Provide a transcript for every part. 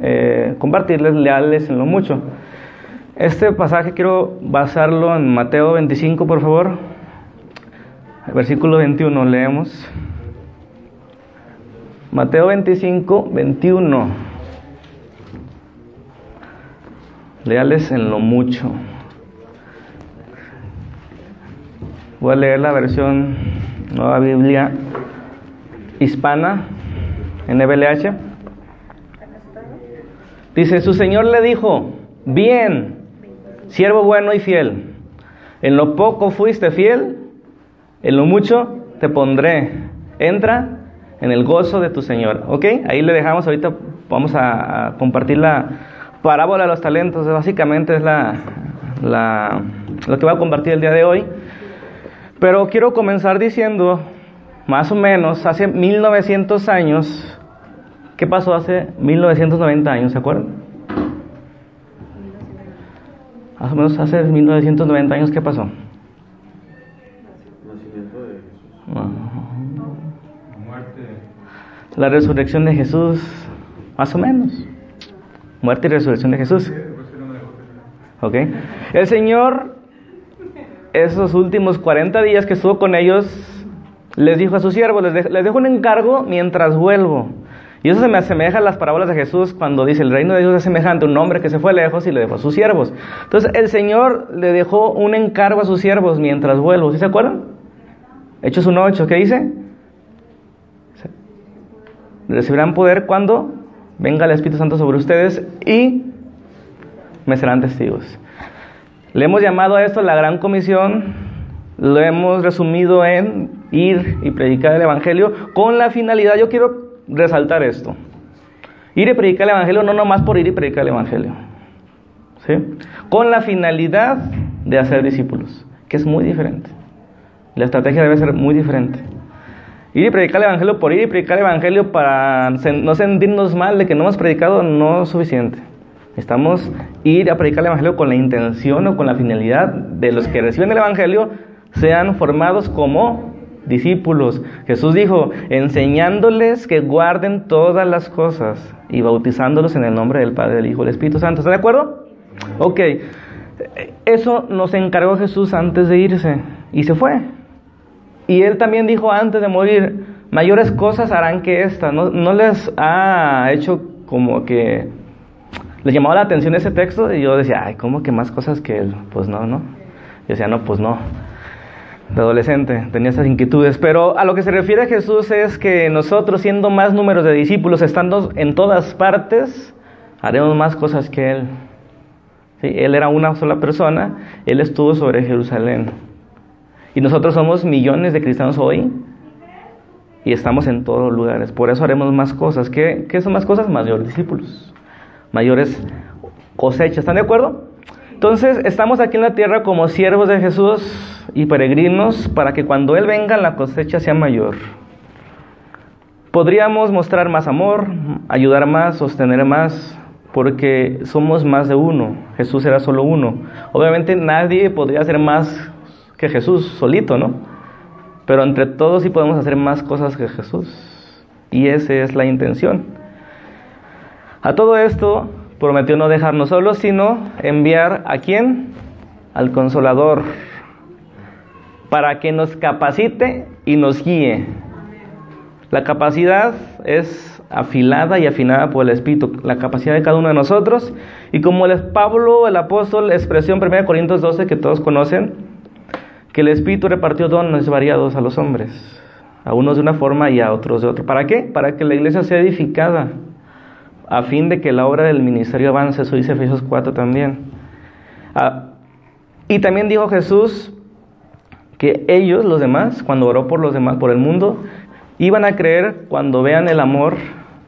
eh, compartirles leales en lo mucho. Este pasaje quiero basarlo en Mateo 25, por favor. Versículo 21, leemos. Mateo 25, 21. Leales en lo mucho. Voy a leer la versión Nueva Biblia Hispana NBLH. Dice, su Señor le dijo, bien, siervo bueno y fiel, en lo poco fuiste fiel, en lo mucho te pondré. Entra en el gozo de tu Señor. ¿Ok? Ahí le dejamos, ahorita vamos a, compartir la parábola de los talentos. Básicamente es la, la, lo que voy a compartir el día de hoy. Pero quiero comenzar diciendo, más o menos, hace 1900 años, ¿qué pasó hace 1990 años? ¿Se acuerdan? Más o menos hace 1990 años, ¿qué pasó? La resurrección de Jesús, más o menos. Muerte y resurrección de Jesús. ¿Ok? El Señor esos últimos 40 días que estuvo con ellos, les dijo a sus siervos, les, dejo un encargo mientras vuelvo. Y eso se me asemeja a las parábolas de Jesús cuando dice, el reino de Dios es semejante a un hombre que se fue lejos y le dejó a sus siervos. Entonces el Señor le dejó un encargo a sus siervos mientras vuelvo. ¿Sí se acuerdan? Hechos 1.8, ¿qué dice? Recibirán poder cuando venga el Espíritu Santo sobre ustedes y me serán testigos. Le hemos llamado a esto la gran comisión, lo hemos resumido en ir y predicar el Evangelio con la finalidad, yo quiero resaltar esto, ir y predicar el Evangelio no nomás por ir y predicar el Evangelio, ¿sí? con la finalidad de hacer discípulos, que es muy diferente. La estrategia debe ser muy diferente. Ir y predicar el Evangelio por ir y predicar el Evangelio para no sentirnos mal de que no hemos predicado no es suficiente. Estamos ir a predicar el Evangelio con la intención o con la finalidad de los que reciben el Evangelio sean formados como discípulos. Jesús dijo, enseñándoles que guarden todas las cosas y bautizándolos en el nombre del Padre, del Hijo y del Espíritu Santo. ¿Está de acuerdo? Ok, eso nos encargó Jesús antes de irse y se fue. Y él también dijo antes de morir, mayores cosas harán que esta. No, no les ha hecho como que le llamaba la atención ese texto y yo decía, ay, ¿cómo que más cosas que él? Pues no, ¿no? Yo decía, no, pues no. De adolescente tenía esas inquietudes, pero a lo que se refiere Jesús es que nosotros, siendo más números de discípulos, estando en todas partes, haremos más cosas que Él. ¿Sí? Él era una sola persona, Él estuvo sobre Jerusalén. Y nosotros somos millones de cristianos hoy y estamos en todos lugares. Por eso haremos más cosas. ¿Qué, qué son más cosas? Mayores discípulos mayores cosechas. ¿Están de acuerdo? Entonces, estamos aquí en la tierra como siervos de Jesús y peregrinos para que cuando Él venga la cosecha sea mayor. Podríamos mostrar más amor, ayudar más, sostener más, porque somos más de uno. Jesús era solo uno. Obviamente nadie podría hacer más que Jesús solito, ¿no? Pero entre todos sí podemos hacer más cosas que Jesús. Y esa es la intención. A todo esto prometió no dejarnos solos, sino enviar a quién? Al consolador, para que nos capacite y nos guíe. La capacidad es afilada y afinada por el Espíritu, la capacidad de cada uno de nosotros. Y como el Pablo, el apóstol, expresó en 1 Corintios 12, que todos conocen, que el Espíritu repartió dones variados a los hombres, a unos de una forma y a otros de otra. ¿Para qué? Para que la iglesia sea edificada a fin de que la obra del ministerio avance, eso dice Efesios 4 también. Ah, y también dijo Jesús que ellos, los demás, cuando oró por los demás, por el mundo, iban a creer cuando vean el amor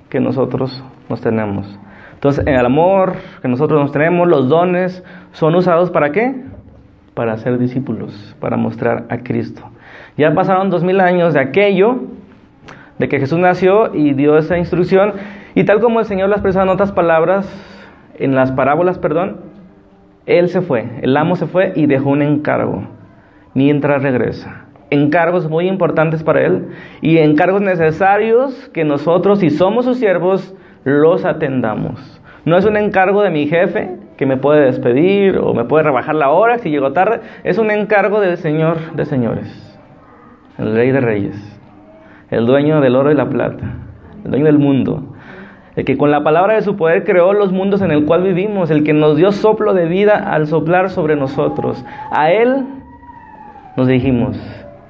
que nosotros nos tenemos. Entonces, el amor que nosotros nos tenemos, los dones, son usados para qué? Para ser discípulos, para mostrar a Cristo. Ya pasaron dos mil años de aquello, de que Jesús nació y dio esa instrucción, y tal como el Señor lo expresa en otras palabras, en las parábolas, perdón, Él se fue, el amo se fue y dejó un encargo mientras regresa. Encargos muy importantes para Él y encargos necesarios que nosotros, si somos sus siervos, los atendamos. No es un encargo de mi jefe que me puede despedir o me puede rebajar la hora si llego tarde. Es un encargo del Señor de señores, el Rey de Reyes, el dueño del oro y la plata, el dueño del mundo, el que con la palabra de su poder creó los mundos en el cual vivimos, el que nos dio soplo de vida al soplar sobre nosotros. A Él nos dijimos,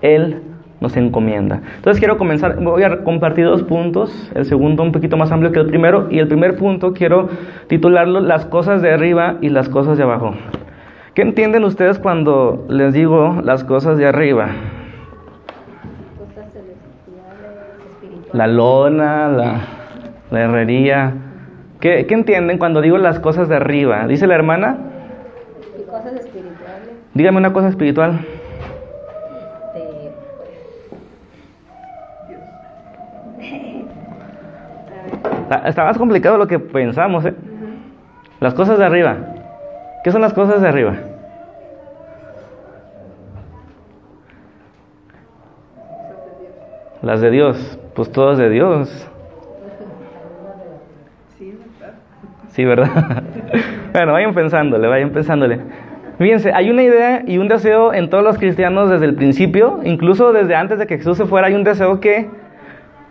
Él nos encomienda. Entonces quiero comenzar, voy a compartir dos puntos, el segundo un poquito más amplio que el primero, y el primer punto quiero titularlo Las cosas de arriba y las cosas de abajo. ¿Qué entienden ustedes cuando les digo las cosas de arriba? La lona, la, la herrería. ¿Qué, ¿Qué, entienden cuando digo las cosas de arriba? Dice la hermana. Cosas espirituales. Dígame una cosa espiritual. Está más complicado lo que pensamos, ¿eh? Las cosas de arriba. ¿Qué son las cosas de arriba? Las de Dios. Pues todas de Dios. Sí, ¿verdad? bueno, vayan pensándole, vayan pensándole. Fíjense, hay una idea y un deseo en todos los cristianos desde el principio, incluso desde antes de que Jesús se fuera, hay un deseo que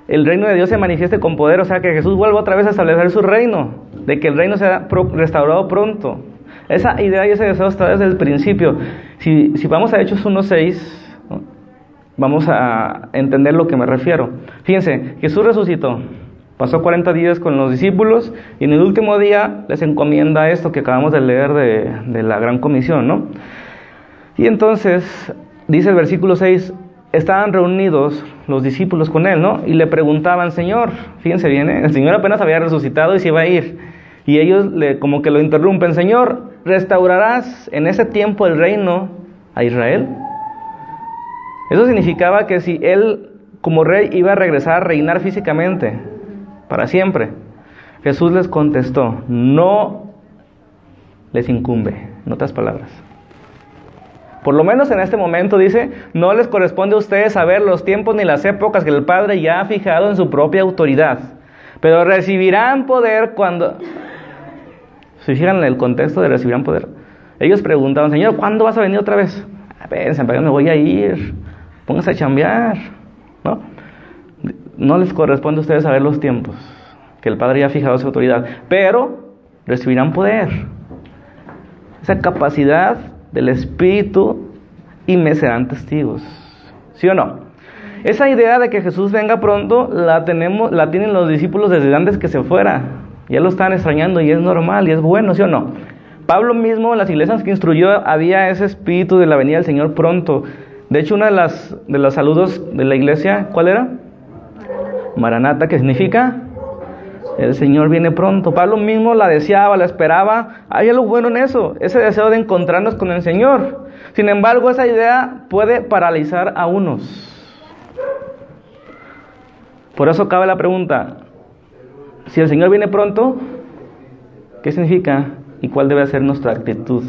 el reino de Dios se manifieste con poder, o sea, que Jesús vuelva otra vez a establecer su reino, de que el reino sea restaurado pronto. Esa idea y ese deseo está desde el principio. Si, si vamos a Hechos 1.6, vamos a entender lo que me refiero. Fíjense, Jesús resucitó, pasó 40 días con los discípulos y en el último día les encomienda esto que acabamos de leer de, la gran comisión, ¿no? Y entonces dice el versículo 6, estaban reunidos los discípulos con él, ¿no? Y le preguntaban, Señor, fíjense bien, ¿eh? el Señor apenas había resucitado y se iba a ir. Y ellos le, como que lo interrumpen, Señor, ¿restaurarás en ese tiempo el reino a Israel? Eso significaba que si él como rey iba a regresar a reinar físicamente para siempre, Jesús les contestó, no les incumbe, en otras palabras. Por lo menos en este momento dice, no les corresponde a ustedes saber los tiempos ni las épocas que el Padre ya ha fijado en su propia autoridad, pero recibirán poder cuando... Si fijan el contexto de recibirán poder. Ellos preguntaban, Señor, ¿cuándo vas a venir otra vez? A ver, ¿para dónde voy a ir? Pónganse a chambear, ¿no? No les corresponde a ustedes saber los tiempos que el Padre ya ha fijado su autoridad, pero recibirán poder. Esa capacidad del Espíritu y me serán testigos. ¿Sí o no? Esa idea de que Jesús venga pronto la tenemos, la tienen los discípulos desde antes que se fuera. Ya lo están extrañando y es normal y es bueno, ¿sí o no? Pablo mismo en las iglesias que instruyó había ese espíritu de la venida del Señor pronto. De hecho, una de las de los saludos de la iglesia, ¿cuál era? Maranata, que significa el Señor viene pronto. Pablo mismo la deseaba, la esperaba. Hay algo bueno en eso, ese deseo de encontrarnos con el Señor. Sin embargo, esa idea puede paralizar a unos. Por eso cabe la pregunta, si el Señor viene pronto, ¿qué significa y cuál debe ser nuestra actitud?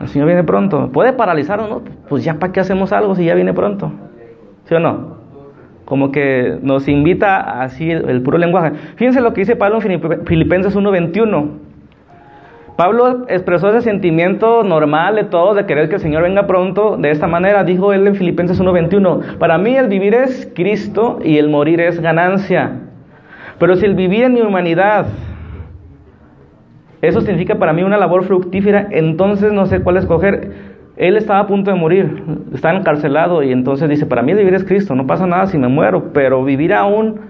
El Señor viene pronto. ¿Puede paralizarnos? No? Pues ya para qué hacemos algo si ya viene pronto. ¿Sí o no? como que nos invita así el, puro lenguaje. Fíjense lo que dice Pablo en Filipenses 1:21. Pablo expresó ese sentimiento normal de todo, de querer que el Señor venga pronto, de esta manera, dijo él en Filipenses 1:21, para mí el vivir es Cristo y el morir es ganancia. Pero si el vivir en mi humanidad, eso significa para mí una labor fructífera, entonces no sé cuál escoger. Él estaba a punto de morir, está encarcelado y entonces dice, para mí vivir es Cristo, no pasa nada si me muero, pero vivir aún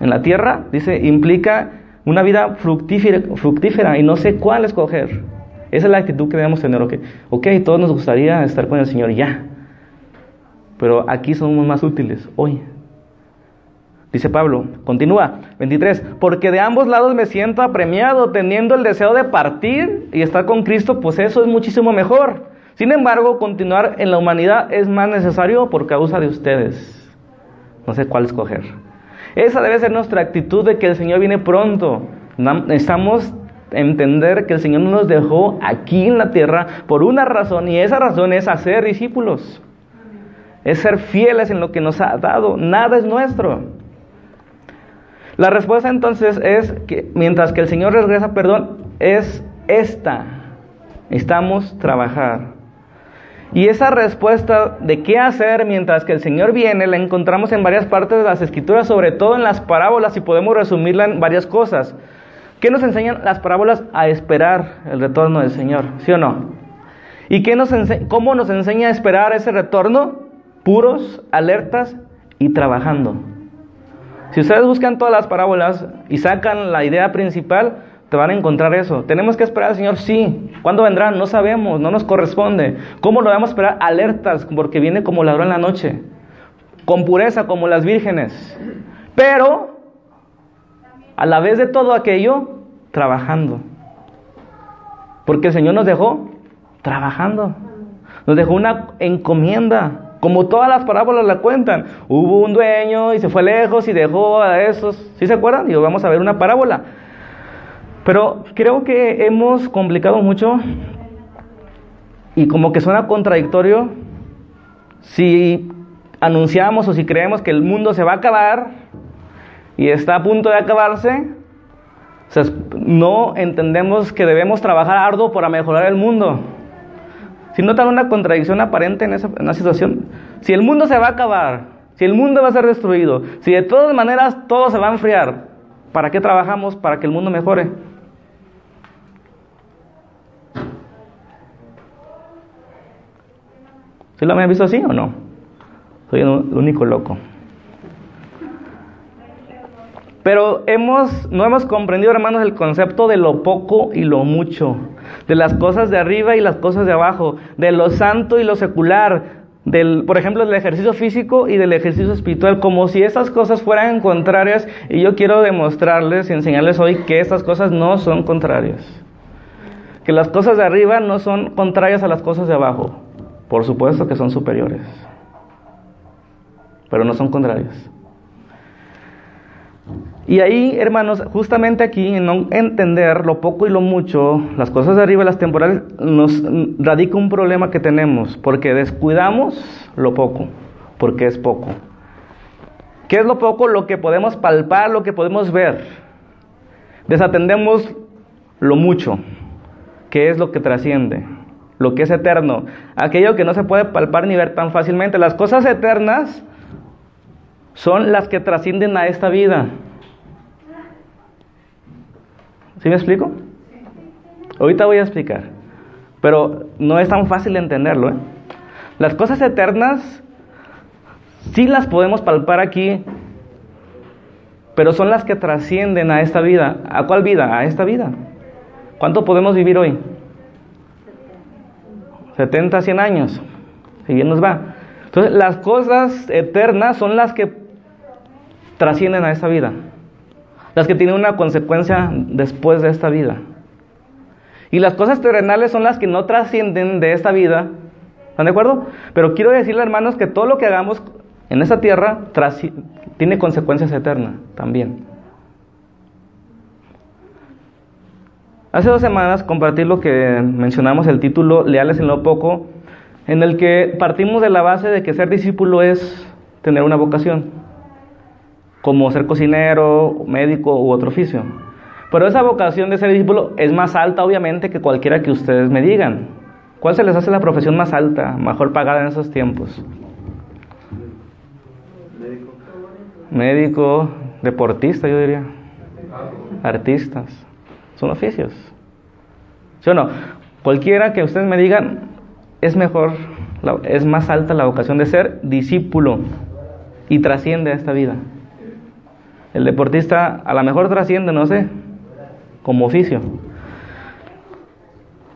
en la tierra, dice, implica una vida fructífera, y no sé cuál escoger. Esa es la actitud que debemos tener, ok, ok, todos nos gustaría estar con el Señor ya, pero aquí somos más útiles hoy. Dice Pablo, continúa, 23, porque de ambos lados me siento apremiado, teniendo el deseo de partir y estar con Cristo, pues eso es muchísimo mejor. Sin embargo, continuar en la humanidad es más necesario por causa de ustedes. No sé cuál escoger. Esa debe ser nuestra actitud de que el Señor viene pronto. Necesitamos entender que el Señor nos dejó aquí en la tierra por una razón y esa razón es hacer discípulos. Es ser fieles en lo que nos ha dado. Nada es nuestro. La respuesta entonces es que mientras que el Señor regresa perdón, es esta. Necesitamos trabajar. Y esa respuesta de qué hacer mientras que el Señor viene la encontramos en varias partes de las escrituras, sobre todo en las parábolas, y podemos resumirla en varias cosas. ¿Qué nos enseñan las parábolas? A esperar el retorno del Señor, ¿sí o no? ¿Y qué nos cómo nos enseña a esperar ese retorno? Puros, alertas y trabajando. Si ustedes buscan todas las parábolas y sacan la idea principal, te van a encontrar eso. ¿Tenemos que esperar al Señor? Sí. ¿Cuándo vendrá? No sabemos, no nos corresponde. ¿Cómo lo vamos a esperar? Alertas, porque viene como ladrón en la noche. Con pureza, como las vírgenes. Pero, a la vez de todo aquello, trabajando. Porque el Señor nos dejó trabajando. Nos dejó una encomienda. Como todas las parábolas la cuentan. Hubo un dueño y se fue lejos y dejó a esos. ¿Sí se acuerdan? Y vamos a ver una parábola. Pero creo que hemos complicado mucho y como que suena contradictorio si anunciamos o si creemos que el mundo se va a acabar y está a punto de acabarse, no entendemos que debemos trabajar arduo para mejorar el mundo. Si notan una contradicción aparente en esa, en esa situación, si el mundo se va a acabar, si el mundo va a ser destruido, si de todas maneras todo se va a enfriar, ¿para qué trabajamos para que el mundo mejore? ¿Sí lo habían visto así o no? Soy el único loco. Pero hemos, no hemos comprendido, hermanos, el concepto de lo poco y lo mucho, de las cosas de arriba y las cosas de abajo, de lo santo y lo secular, del, por ejemplo, del ejercicio físico y del ejercicio espiritual, como si esas cosas fueran contrarias. Y yo quiero demostrarles y enseñarles hoy que estas cosas no son contrarias. Que las cosas de arriba no son contrarias a las cosas de abajo. Por supuesto que son superiores, pero no son contrarios. Y ahí, hermanos, justamente aquí, en no entender lo poco y lo mucho, las cosas de arriba las temporales, nos radica un problema que tenemos, porque descuidamos lo poco, porque es poco. ¿Qué es lo poco? Lo que podemos palpar, lo que podemos ver. Desatendemos lo mucho, que es lo que trasciende lo que es eterno, aquello que no se puede palpar ni ver tan fácilmente. Las cosas eternas son las que trascienden a esta vida. ¿Sí me explico? Ahorita voy a explicar, pero no es tan fácil entenderlo. ¿eh? Las cosas eternas sí las podemos palpar aquí, pero son las que trascienden a esta vida. ¿A cuál vida? A esta vida. ¿Cuánto podemos vivir hoy? 70, 100 años, si bien nos va. Entonces, las cosas eternas son las que trascienden a esta vida, las que tienen una consecuencia después de esta vida. Y las cosas terrenales son las que no trascienden de esta vida. ¿Están de acuerdo? Pero quiero decirle, hermanos, que todo lo que hagamos en esta tierra tiene consecuencias eternas también. Hace dos semanas compartí lo que mencionamos, el título Leales en lo poco, en el que partimos de la base de que ser discípulo es tener una vocación, como ser cocinero, médico u otro oficio. Pero esa vocación de ser discípulo es más alta, obviamente, que cualquiera que ustedes me digan. ¿Cuál se les hace la profesión más alta, mejor pagada en esos tiempos? Médico. Médico, deportista, yo diría. Artistas. Son oficios. ¿Sí o no? Cualquiera que ustedes me digan, es mejor, es más alta la vocación de ser discípulo y trasciende a esta vida. El deportista a lo mejor trasciende, no sé, como oficio.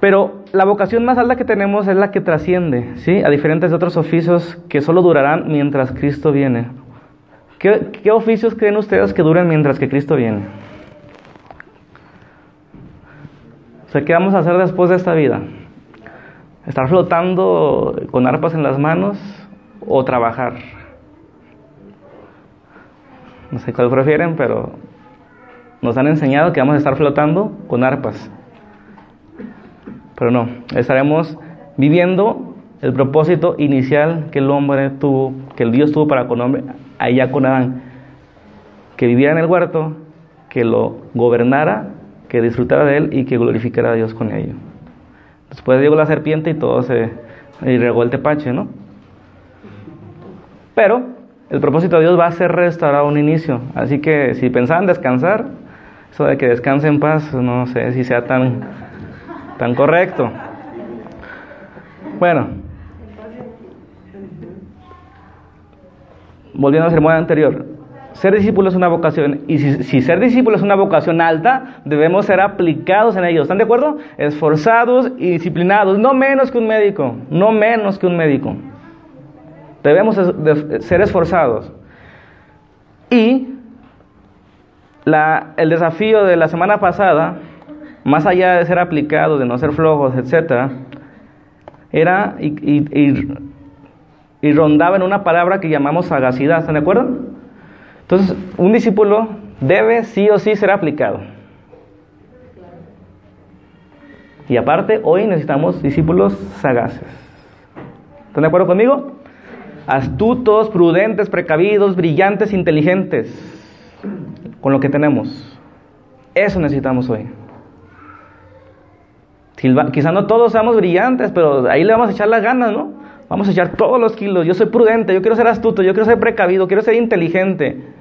Pero la vocación más alta que tenemos es la que trasciende, ¿sí? A diferentes otros oficios que solo durarán mientras Cristo viene. ¿Qué, ¿Qué, oficios creen ustedes que duran mientras que Cristo viene? O sea, ¿qué vamos a hacer después de esta vida? ¿Estar flotando con arpas en las manos o trabajar? No sé cuál prefieren, pero nos han enseñado que vamos a estar flotando con arpas. Pero no, estaremos viviendo el propósito inicial que el hombre tuvo, que el Dios tuvo para con hombre allá con Adán. que viviera en el huerto, que lo gobernara, que disfrutara de él y que glorificara a Dios con ello. Después llegó la serpiente y todo se y regó el tepache, ¿no? Pero el propósito de Dios va a ser restaurar un inicio. Así que si pensaban descansar, eso de que descanse en paz, no sé si sea tan, tan correcto. Bueno, volviendo al sermón anterior, ser discípulo es una vocación y si, ser discípulo es una vocación alta, debemos ser aplicados en ello. ¿Están de acuerdo? Esforzados y disciplinados, no menos que un médico, no menos que un médico. Debemos ser esforzados. Y el desafío de la semana pasada, más allá de ser aplicados, de no ser flojos, etc., era y, y, y, rondaba en una palabra que llamamos sagacidad. ¿Están de acuerdo? Entonces, un discípulo debe sí o sí ser aplicado. Y aparte, hoy necesitamos discípulos sagaces. ¿Están de acuerdo conmigo? Astutos, prudentes, precavidos, brillantes, inteligentes, con lo que tenemos. Eso necesitamos hoy. Quizá no todos seamos brillantes, pero ahí le vamos a echar las ganas, ¿no? Vamos a echar todos los kilos. Yo soy prudente, yo quiero ser astuto, yo quiero ser precavido, quiero ser inteligente.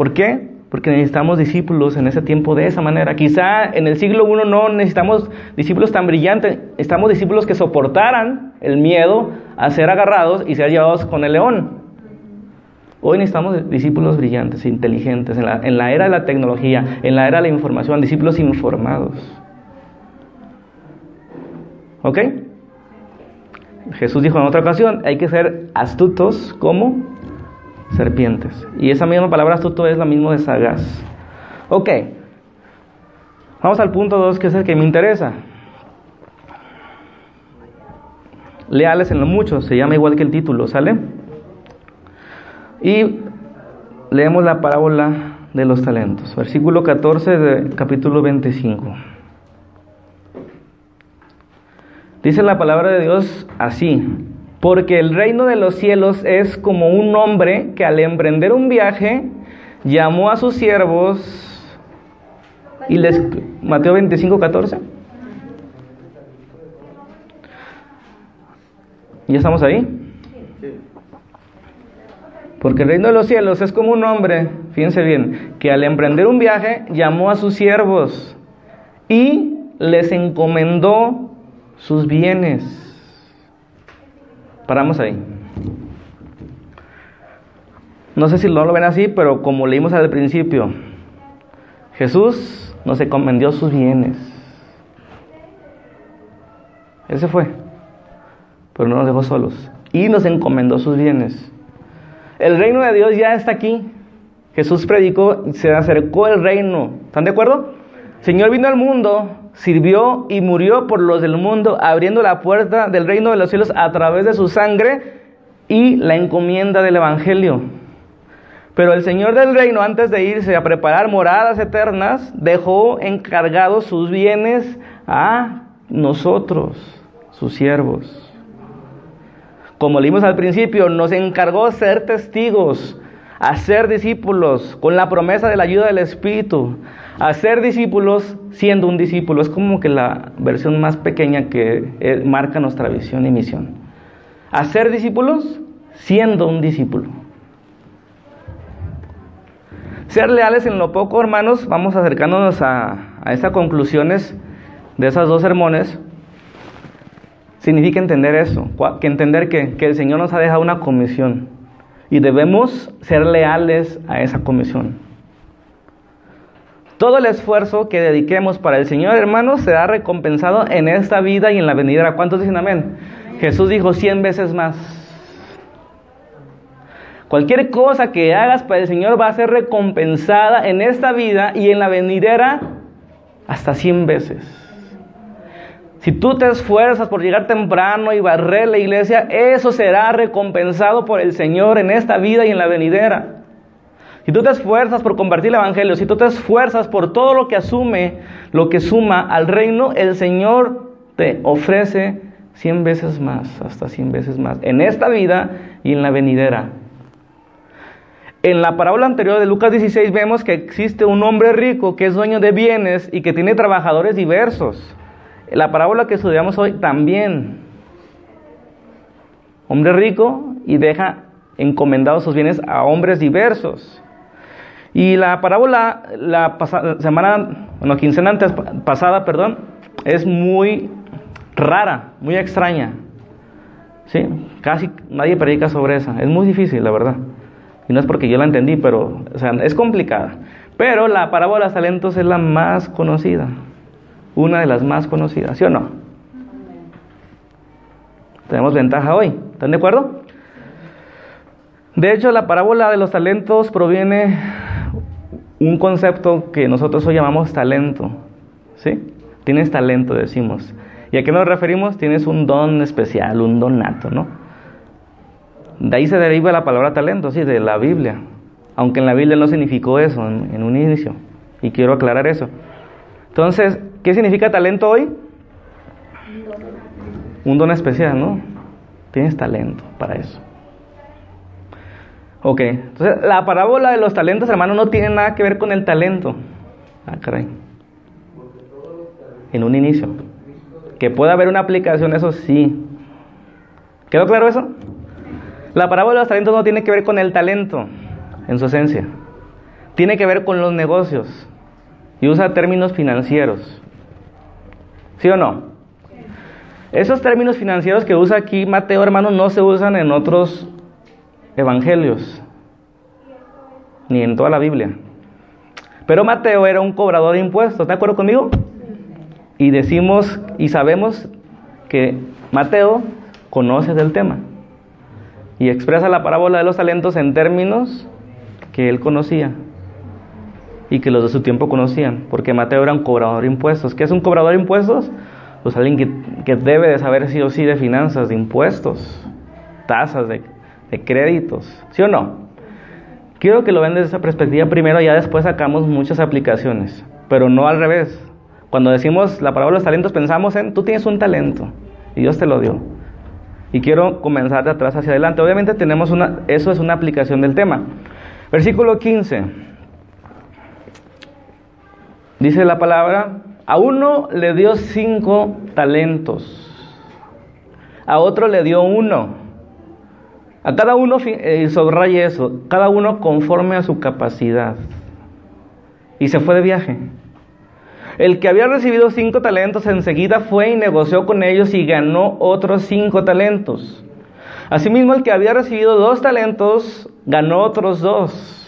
¿Por qué? Porque necesitamos discípulos en ese tiempo de esa manera. Quizá en el siglo I no necesitamos discípulos tan brillantes, estamos discípulos que soportaran el miedo a ser agarrados y ser llevados con el león. Hoy necesitamos discípulos brillantes, inteligentes, en la, en la era de la tecnología, en la era de la información, discípulos informados. ¿Ok? Jesús dijo en otra ocasión, hay que ser astutos como serpientes. Y esa misma palabra astuto es la misma de sagaz. Ok, vamos al punto 2 que es el que me interesa. Leales en lo mucho, se llama igual que el título, ¿sale? Y leemos la parábola de los talentos, versículo 14 de capítulo 25. Dice la palabra de Dios así, porque el reino de los cielos es como un hombre que al emprender un viaje llamó a sus siervos y les... Mateo 25, 14. ¿Ya estamos ahí? Porque el reino de los cielos es como un hombre, fíjense bien, que al emprender un viaje llamó a sus siervos y les encomendó sus bienes. Paramos ahí. No sé si no lo ven así, pero como leímos al principio, Jesús nos encomendó sus bienes. Él se fue, pero no nos dejó solos. Y nos encomendó sus bienes. El reino de Dios ya está aquí. Jesús predicó, se acercó el reino. ¿Están de acuerdo? Señor vino al mundo sirvió y murió por los del mundo, abriendo la puerta del reino de los cielos a través de su sangre y la encomienda del Evangelio. Pero el Señor del reino, antes de irse a preparar moradas eternas, dejó encargados sus bienes a nosotros, sus siervos. Como leímos al principio, nos encargó ser testigos, a ser discípulos, con la promesa de la ayuda del Espíritu, a ser discípulos siendo un discípulo. Es como que la versión más pequeña que eh, marca nuestra visión y misión. A ser discípulos siendo un discípulo. Ser leales en lo poco, hermanos, vamos acercándonos a, a esas conclusiones de esas dos sermones. Significa entender eso, que entender que, que el Señor nos ha dejado una comisión y debemos ser leales a esa comisión. Todo el esfuerzo que dediquemos para el Señor, hermanos, será recompensado en esta vida y en la venidera. ¿Cuántos dicen amén? Jesús dijo cien veces más. Cualquier cosa que hagas para el Señor va a ser recompensada en esta vida y en la venidera hasta cien veces. Si tú te esfuerzas por llegar temprano y barrer la iglesia, eso será recompensado por el Señor en esta vida y en la venidera. Si tú te esfuerzas por compartir el Evangelio, si tú te esfuerzas por todo lo que asume, lo que suma al reino, el Señor te ofrece cien veces más, hasta cien veces más, en esta vida y en la venidera. En la parábola anterior de Lucas 16 vemos que existe un hombre rico que es dueño de bienes y que tiene trabajadores diversos. La parábola que estudiamos hoy también. Hombre rico y deja encomendados sus bienes a hombres diversos. Y la parábola, la semana, bueno, quincena antes, pasada, perdón, es muy rara, muy extraña. ¿Sí? Casi nadie predica sobre esa. Es muy difícil, la verdad. Y no es porque yo la entendí, pero o sea, es complicada. Pero la parábola de los talentos es la más conocida. Una de las más conocidas, ¿sí o no? Tenemos ventaja hoy. ¿Están de acuerdo? De hecho, la parábola de los talentos proviene un concepto que nosotros hoy llamamos talento. ¿Sí? Tienes talento, decimos. ¿Y a qué nos referimos? Tienes un don especial, un donato, ¿no? De ahí se deriva la palabra talento, sí, de la Biblia. Aunque en la Biblia no significó eso en, en un inicio. Y quiero aclarar eso. Entonces, ¿qué significa talento hoy? Un don especial, ¿no? Tienes talento para eso. Ok, entonces la parábola de los talentos, hermano, no tiene nada que ver con el talento. Ah, caray. En un inicio. Que pueda haber una aplicación, eso sí. ¿Quedó claro eso? La parábola de los talentos no tiene que ver con el talento, en su esencia. Tiene que ver con los negocios. Y usa términos financieros. ¿Sí o no? Esos términos financieros que usa aquí Mateo, hermano, no se usan en otros evangelios, ni en toda la Biblia. Pero Mateo era un cobrador de impuestos, ¿de acuerdo conmigo? Y decimos y sabemos que Mateo conoce del tema y expresa la parábola de los talentos en términos que él conocía y que los de su tiempo conocían, porque Mateo era un cobrador de impuestos. ¿Qué es un cobrador de impuestos? Pues alguien que, que debe de saber sí o sí de finanzas, de impuestos, tasas, de de créditos, ¿sí o no? Quiero que lo vean desde esa perspectiva primero, ya después sacamos muchas aplicaciones, pero no al revés. Cuando decimos la palabra los talentos, pensamos en tú tienes un talento y Dios te lo dio. Y quiero comenzar de atrás hacia adelante. Obviamente tenemos una, eso es una aplicación del tema. Versículo 15. Dice la palabra, a uno le dio cinco talentos, a otro le dio uno a cada uno, eh, subraye eso, cada uno conforme a su capacidad. Y se fue de viaje. El que había recibido cinco talentos enseguida fue y negoció con ellos y ganó otros cinco talentos. Asimismo, el que había recibido dos talentos ganó otros dos.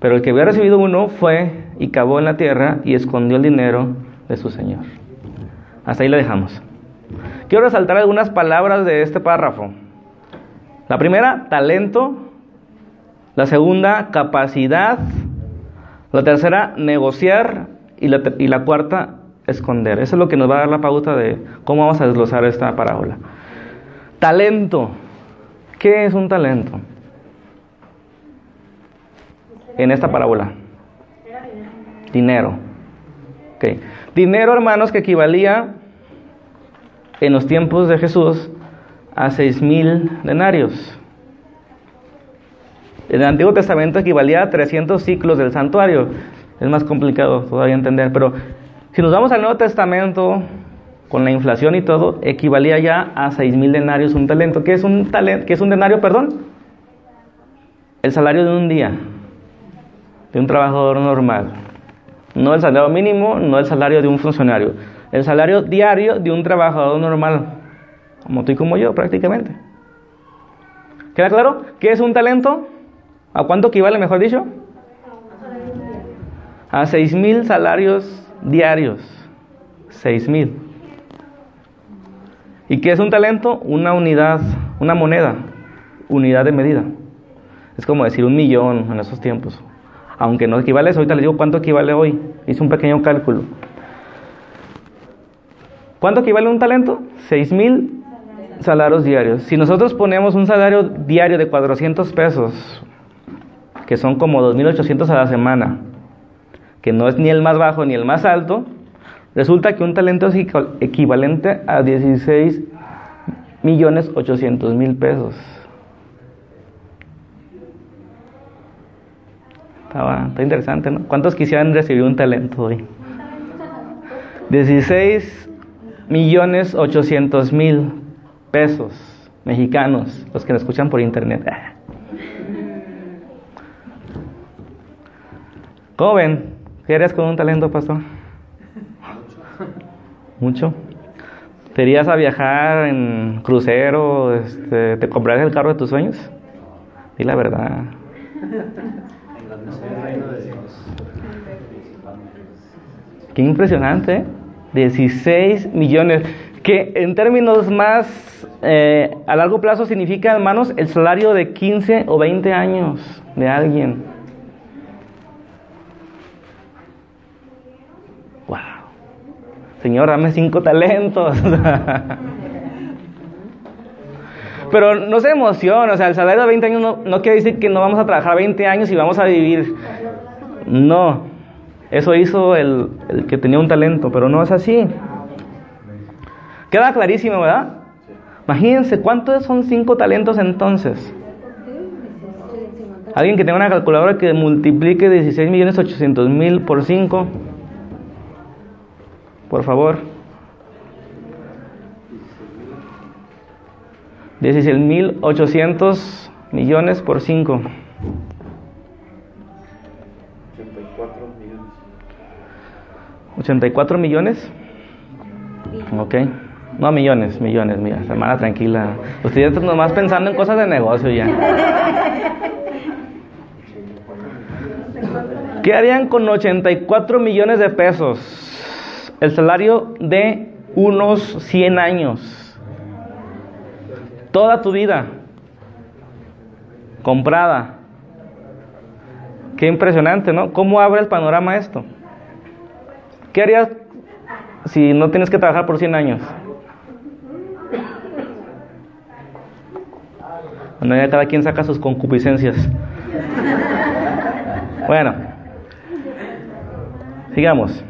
Pero el que había recibido uno fue y cavó en la tierra y escondió el dinero de su señor. Hasta ahí lo dejamos. Quiero resaltar algunas palabras de este párrafo. La primera, talento. La segunda, capacidad. La tercera, negociar. Y la, y la cuarta, esconder. Eso es lo que nos va a dar la pauta de cómo vamos a desglosar esta parábola. Talento. ¿Qué es un talento? En esta parábola. Dinero. Okay. Dinero, hermanos, que equivalía en los tiempos de Jesús a seis mil denarios. En el Antiguo Testamento equivalía a 300 ciclos del santuario. Es más complicado todavía entender, pero si nos vamos al Nuevo Testamento, con la inflación y todo, equivalía ya a seis mil denarios un talento. ¿Qué es un, talento? ¿Qué es un denario, perdón? El salario de un día, de un trabajador normal. No el salario mínimo, no el salario de un funcionario. El salario diario de un trabajador normal como tú y como yo prácticamente. ¿Queda claro? ¿Qué es un talento? ¿A cuánto equivale, mejor dicho? A seis mil salarios diarios. Seis mil. ¿Y qué es un talento? Una unidad, una moneda, unidad de medida. Es como decir un millón en esos tiempos. Aunque no equivale eso, ahorita les digo cuánto equivale hoy. Hice un pequeño cálculo. ¿Cuánto equivale un talento? Seis mil salarios diarios. Si nosotros ponemos un salario diario de 400 pesos, que son como 2.800 a la semana, que no es ni el más bajo ni el más alto, resulta que un talento es equivalente a 16 millones 800 mil pesos. Estaba, está interesante, ¿no? ¿Cuántos quisieran recibir un talento hoy? 16 millones 800 mil pesos mexicanos, los que nos escuchan por internet. ¿Cómo ven? ¿Qué harías con un talento, pastor? Mucho. ¿Te irías a viajar en crucero? Este, ¿Te comprarías el carro de tus sueños? Di la verdad. Qué impresionante, ¿eh? 16 millones, que en términos más eh, a largo plazo significa, hermanos, el salario de 15 o 20 años de alguien. Wow. Señor, dame cinco talentos. Pero no se emociona, o sea, el salario de 20 años no, no quiere decir que no vamos a trabajar 20 años y vamos a vivir. No, eso hizo el, el, que tenía un talento, pero no es así. Queda clarísimo, ¿verdad? Imagínense, ¿cuántos son cinco talentos entonces? Alguien que tenga una calculadora que multiplique 16 millones 800 mil por 5. Por favor. 16 mil 800 millones por 5. 84 millones. Ok. No, millones, millones, mira, hermana tranquila. Usted ya está nomás pensando en cosas de negocio ya. ¿Qué harían con 84 millones de pesos? El salario de unos 100 años. Toda tu vida. Comprada. Qué impresionante, ¿no? ¿Cómo abre el panorama esto? ¿Qué harías si no tienes que trabajar por 100 años? Bueno, ya cada quien saca sus concupiscencias. Bueno, sigamos.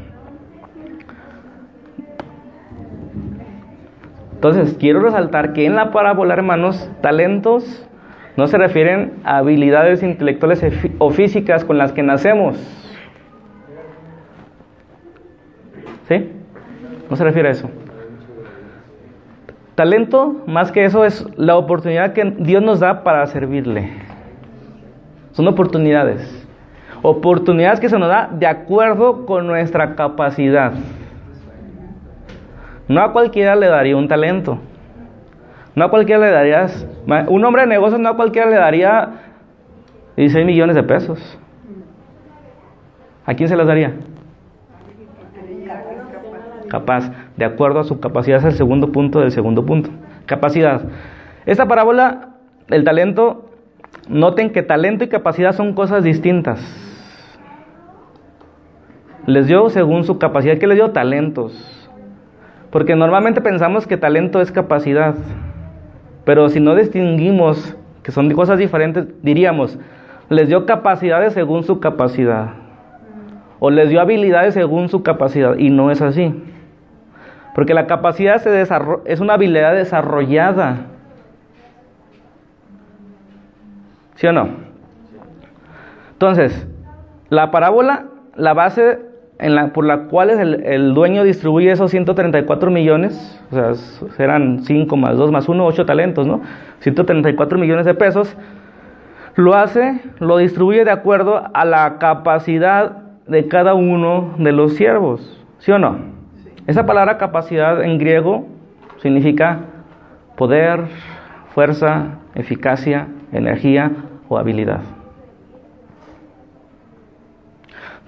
Entonces, quiero resaltar que en la parábola, hermanos, talentos no se refieren a habilidades intelectuales o físicas con las que nacemos. ¿Sí? No se refiere a eso. Talento, más que eso, es la oportunidad que Dios nos da para servirle. Son oportunidades. Oportunidades que se nos da de acuerdo con nuestra capacidad. No a cualquiera le daría un talento. No a cualquiera le darías. Un hombre de negocios no a cualquiera le daría 16 millones de pesos. ¿A quién se los daría? Capaz, de acuerdo a su capacidad, es el segundo punto del segundo punto. Capacidad. Esta parábola, el talento, noten que talento y capacidad son cosas distintas. Les dio según su capacidad, ¿qué les dio? Talentos. Porque normalmente pensamos que talento es capacidad. Pero si no distinguimos que son cosas diferentes, diríamos, les dio capacidades según su capacidad. O les dio habilidades según su capacidad. Y no es así. Porque la capacidad se es una habilidad desarrollada. ¿Sí o no? Entonces, la parábola, la base en la, por la cual el, el, dueño distribuye esos 134 millones, o sea, serán 5 más 2 más 1, 8 talentos, ¿no? 134 millones de pesos, lo hace, lo distribuye de acuerdo a la capacidad de cada uno de los siervos, ¿sí o no? Esa palabra capacidad en griego significa poder, fuerza, eficacia, energía o habilidad.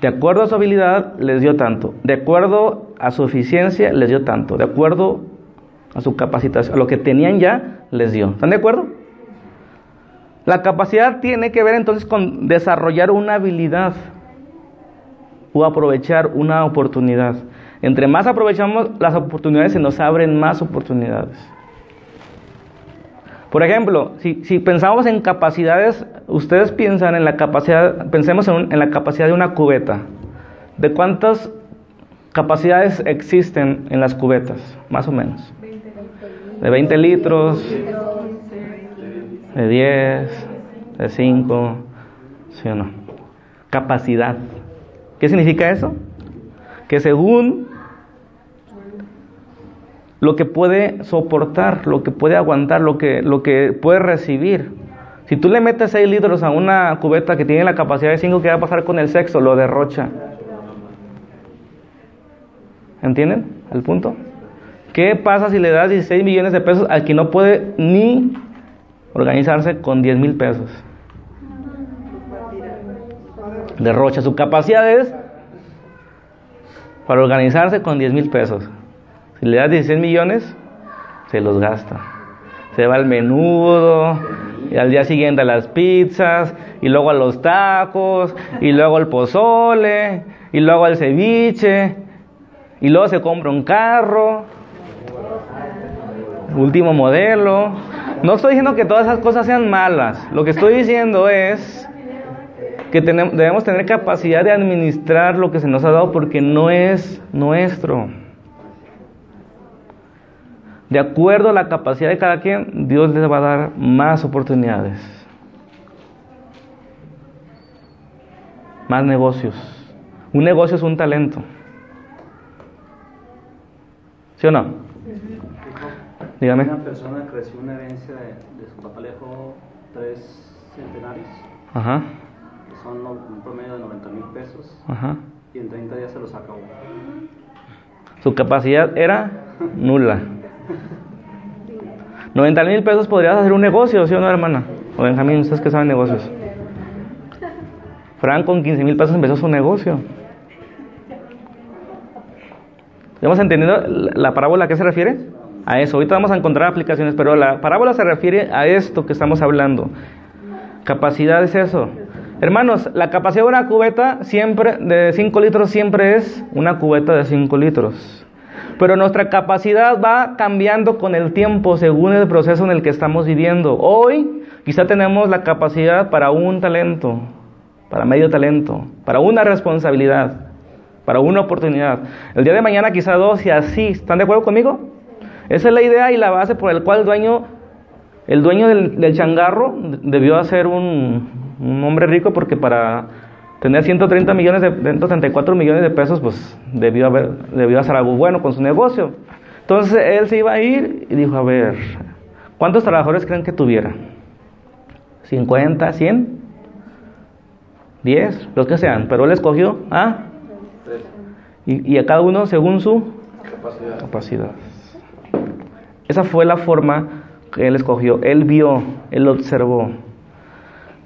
De acuerdo a su habilidad les dio tanto, de acuerdo a su eficiencia les dio tanto, de acuerdo a su capacitación, a lo que tenían ya les dio. ¿Están de acuerdo? La capacidad tiene que ver entonces con desarrollar una habilidad o aprovechar una oportunidad. Entre más aprovechamos las oportunidades, se nos abren más oportunidades. Por ejemplo, si, pensamos en capacidades, ustedes piensan en la capacidad, pensemos en, en la capacidad de una cubeta. ¿De cuántas capacidades existen en las cubetas? Más o menos. De 20 litros, de 10, de 5, ¿sí o no? capacidad. ¿Qué significa eso? Que según lo que puede soportar, lo que puede aguantar, lo que, lo que puede recibir. Si tú le metes 6 litros a una cubeta que tiene la capacidad de 5, ¿qué va a pasar con el sexo? Lo derrocha. ¿Entienden el punto? ¿Qué pasa si le das 16 millones de pesos al que no puede ni organizarse con 10 mil pesos? Derrocha. Su capacidad es para organizarse con 10 mil pesos. Si le das 16 millones, se los gasta. Se va al menudo, y al día siguiente a las pizzas, y luego a los tacos, y luego al pozole, y luego al ceviche, y luego se compra un carro, último modelo. No estoy diciendo que todas esas cosas sean malas, lo que estoy diciendo es que tenemos, debemos tener capacidad de administrar lo que se nos ha dado porque no es nuestro. De acuerdo a la capacidad de cada quien, Dios les va a dar más oportunidades, más negocios. Un negocio es un talento. ¿Sí o no? Dígame. Una persona que recibió una herencia de, de su papá le dejó tres centenarios, Ajá, que son un promedio de 90 mil pesos, ajá. y en 30 días se los acabó. Su capacidad era nula. 90 mil pesos podrías hacer un negocio, ¿sí o no, hermana? O Benjamín, ustedes que saben negocios. Fran con 15 mil pesos empezó su negocio. ¿Hemos entendido la la parábola a qué se refiere? A eso. Ahorita vamos a encontrar aplicaciones, pero la parábola se refiere a esto que estamos hablando. Capacidad es eso. Hermanos, la capacidad de una cubeta siempre de 5 litros siempre es una cubeta de 5 litros. Pero nuestra capacidad va cambiando con el tiempo según el proceso en el que estamos viviendo. Hoy quizá tenemos la capacidad para un talento, para medio talento, para una responsabilidad, para una oportunidad. El día de mañana quizá dos y así. ¿Están de acuerdo conmigo? Esa es la idea y la base por el cual el dueño, el dueño del, changarro debió ser un, un hombre rico porque para tener 130 millones de 134 millones de pesos, pues debió haber debió hacer algo bueno con su negocio. Entonces él se iba a ir y dijo, a ver, ¿cuántos trabajadores creen que tuviera? ¿50, 100? 10, los que sean, pero él escogió a y, y a cada uno según su Capacidad. capacidad. Esa fue la forma que él escogió. Él vio, él observó.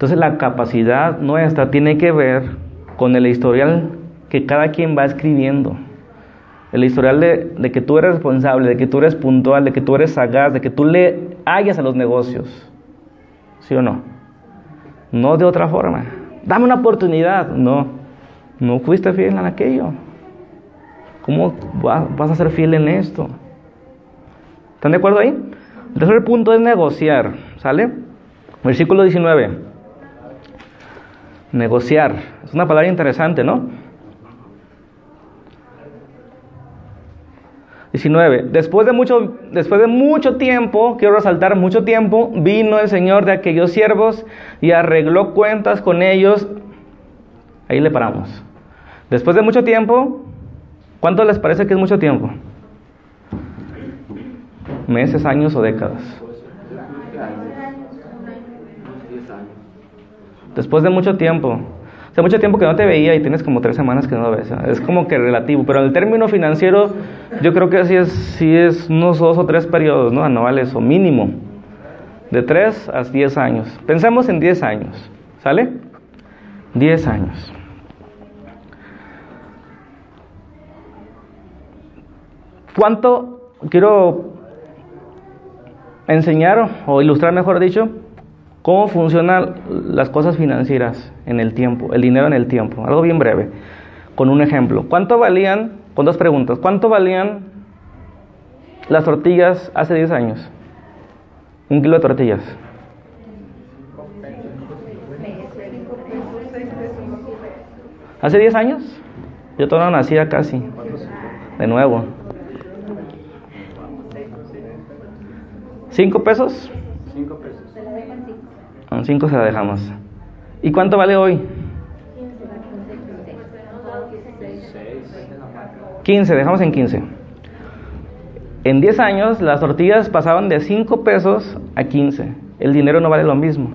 Entonces la capacidad nuestra tiene que ver con el historial que cada quien va escribiendo. El historial de, que tú eres responsable, de que tú eres puntual, de que tú eres sagaz, de que tú le hallas a los negocios. ¿Sí o no? No de otra forma. Dame una oportunidad. No, no fuiste fiel en aquello. ¿Cómo va- vas a ser fiel en esto? ¿Están de acuerdo ahí? El tercer punto es negociar, ¿sale? Versículo 19. Negociar. Es una palabra interesante, ¿no? 19. Después de mucho, después de mucho tiempo, quiero resaltar mucho tiempo, vino el Señor de aquellos siervos y arregló cuentas con ellos. Ahí le paramos. Después de mucho tiempo, ¿cuánto les parece que es mucho tiempo? Meses, años o décadas. Después de mucho tiempo. O sea, mucho tiempo que no te veía y tienes como tres semanas que no lo ves. Es como que relativo. Pero en el término financiero, yo creo que sí es, sí es unos dos o tres periodos ¿no? anuales o mínimo. De tres a diez años. Pensemos en diez años. ¿Sale? Diez años. ¿Cuánto quiero enseñar o ilustrar, mejor dicho, cómo funcionan las cosas financieras en el tiempo, el dinero en el tiempo? Algo bien breve, con un ejemplo. ¿Cuánto valían, con dos preguntas, cuánto valían las tortillas hace 10 años? Un kilo de tortillas. ¿Hace 10 años? Yo todavía nacía casi. De nuevo. ¿Cinco pesos? 5. Con cinco se la dejamos. ¿Y cuánto vale hoy? 15, dejamos en 15. En 10 años las tortillas pasaban de 5 pesos a 15. El dinero no vale lo mismo.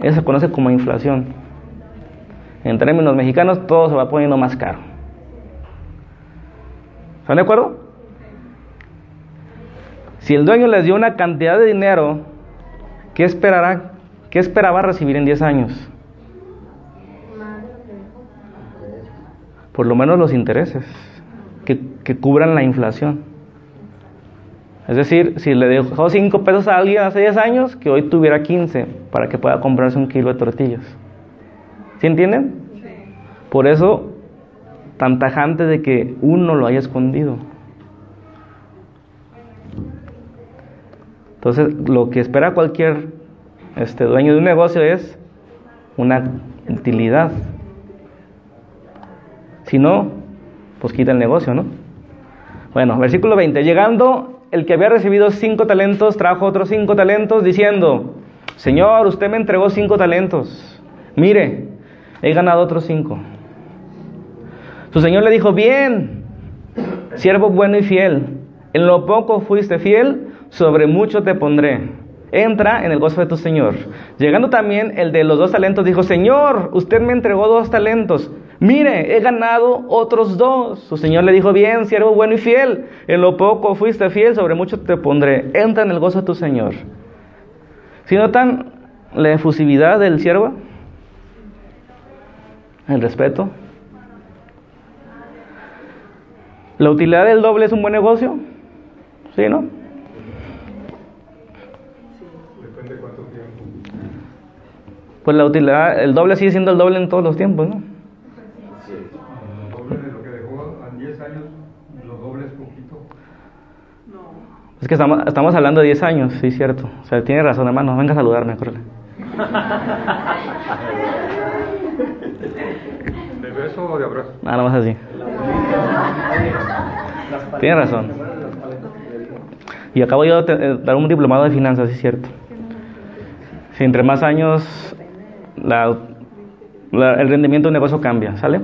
Eso se conoce como inflación. En términos mexicanos todo se va poniendo más caro. ¿Están de acuerdo? Si el dueño les dio una cantidad de dinero, ¿qué esperará? ¿Qué esperaba recibir en 10 años? Por lo menos los intereses que, que cubran la inflación. Es decir, si le dejó 5 pesos a alguien hace 10 años, que hoy tuviera 15 para que pueda comprarse un kilo de tortillas. ¿Sí entienden? Por eso, tan tajante de que uno lo haya escondido. Entonces, lo que espera cualquier este, dueño de un negocio es una utilidad. Si no, pues quita el negocio, ¿no? Bueno, versículo 20. Llegando el que había recibido cinco talentos, trajo otros cinco talentos, diciendo, Señor, usted me entregó cinco talentos. Mire, he ganado otros cinco. Su Señor le dijo, bien, siervo bueno y fiel, en lo poco fuiste fiel, sobre mucho te pondré. Entra en el gozo de tu Señor. Llegando también el de los dos talentos, dijo, Señor, usted me entregó dos talentos. Mire, he ganado otros dos. Su Señor le dijo, bien, siervo bueno y fiel. En lo poco fuiste fiel, sobre mucho te pondré. Entra en el gozo de tu Señor. Si notan la efusividad del siervo, el respeto, la utilidad del doble es un buen negocio, ¿sí, no? Pues la utilidad, el doble sigue siendo el doble en todos los tiempos, ¿no? El doble de lo que dejó en 10 años, lo doble es poquito. Es que estamos, estamos hablando de 10 años, sí, cierto. O sea, tiene razón, hermano. Venga a saludarme, acuérdate. ¿De beso o de abrazo? Nada más así. Tiene razón. Y acabo yo de eh, dar un diplomado de finanzas, sí, cierto. Si entre más años la- el rendimiento de un negocio cambia, ¿sale?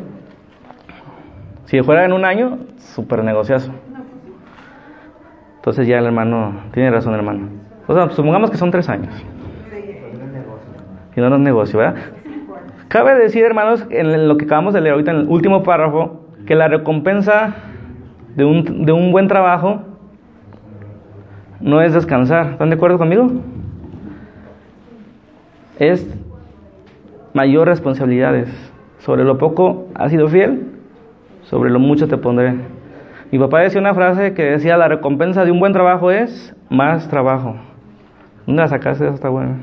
Si fuera en un año, súper negociazo. Entonces ya el hermano, tiene razón hermano. O sea, supongamos que son tres años. Y no es negocio, ¿verdad? Cabe decir, hermanos, en lo que acabamos de leer ahorita en el último párrafo, que la recompensa de un, de un buen trabajo no es descansar. ¿Están de acuerdo conmigo? Es mayor responsabilidades. Sobre lo poco has sido fiel, sobre lo mucho te pondré. Mi papá decía una frase que decía, la recompensa de un buen trabajo es más trabajo. ¿Dónde la sacaste? Esa está. ¿Mande?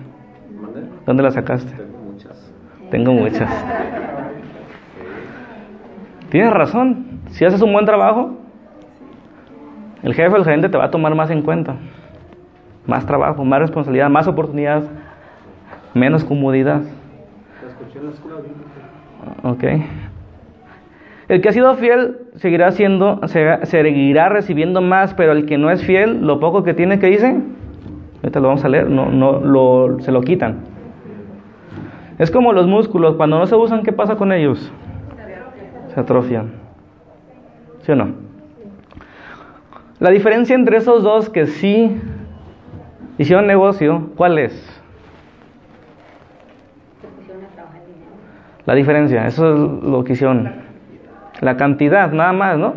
¿Dónde la sacaste? Tengo muchas. Tengo muchas. Tienes razón. Si haces un buen trabajo, el jefe el gerente te va a tomar más en cuenta. Más trabajo, más responsabilidad, más oportunidad, menos comodidad. El que ha sido fiel seguirá siendo, se- seguirá recibiendo más, pero el que no es fiel, lo poco que tiene que dice, ahorita lo vamos a leer, no, no, se lo quitan. Es como los músculos, cuando no se usan, ¿qué pasa con ellos? Se atrofian. ¿Sí o no? La diferencia entre esos dos que sí hicieron negocio, ¿cuál es? Se pusieron a trabajar el dinero. La diferencia, eso es lo que hicieron. La cantidad, nada más, ¿no?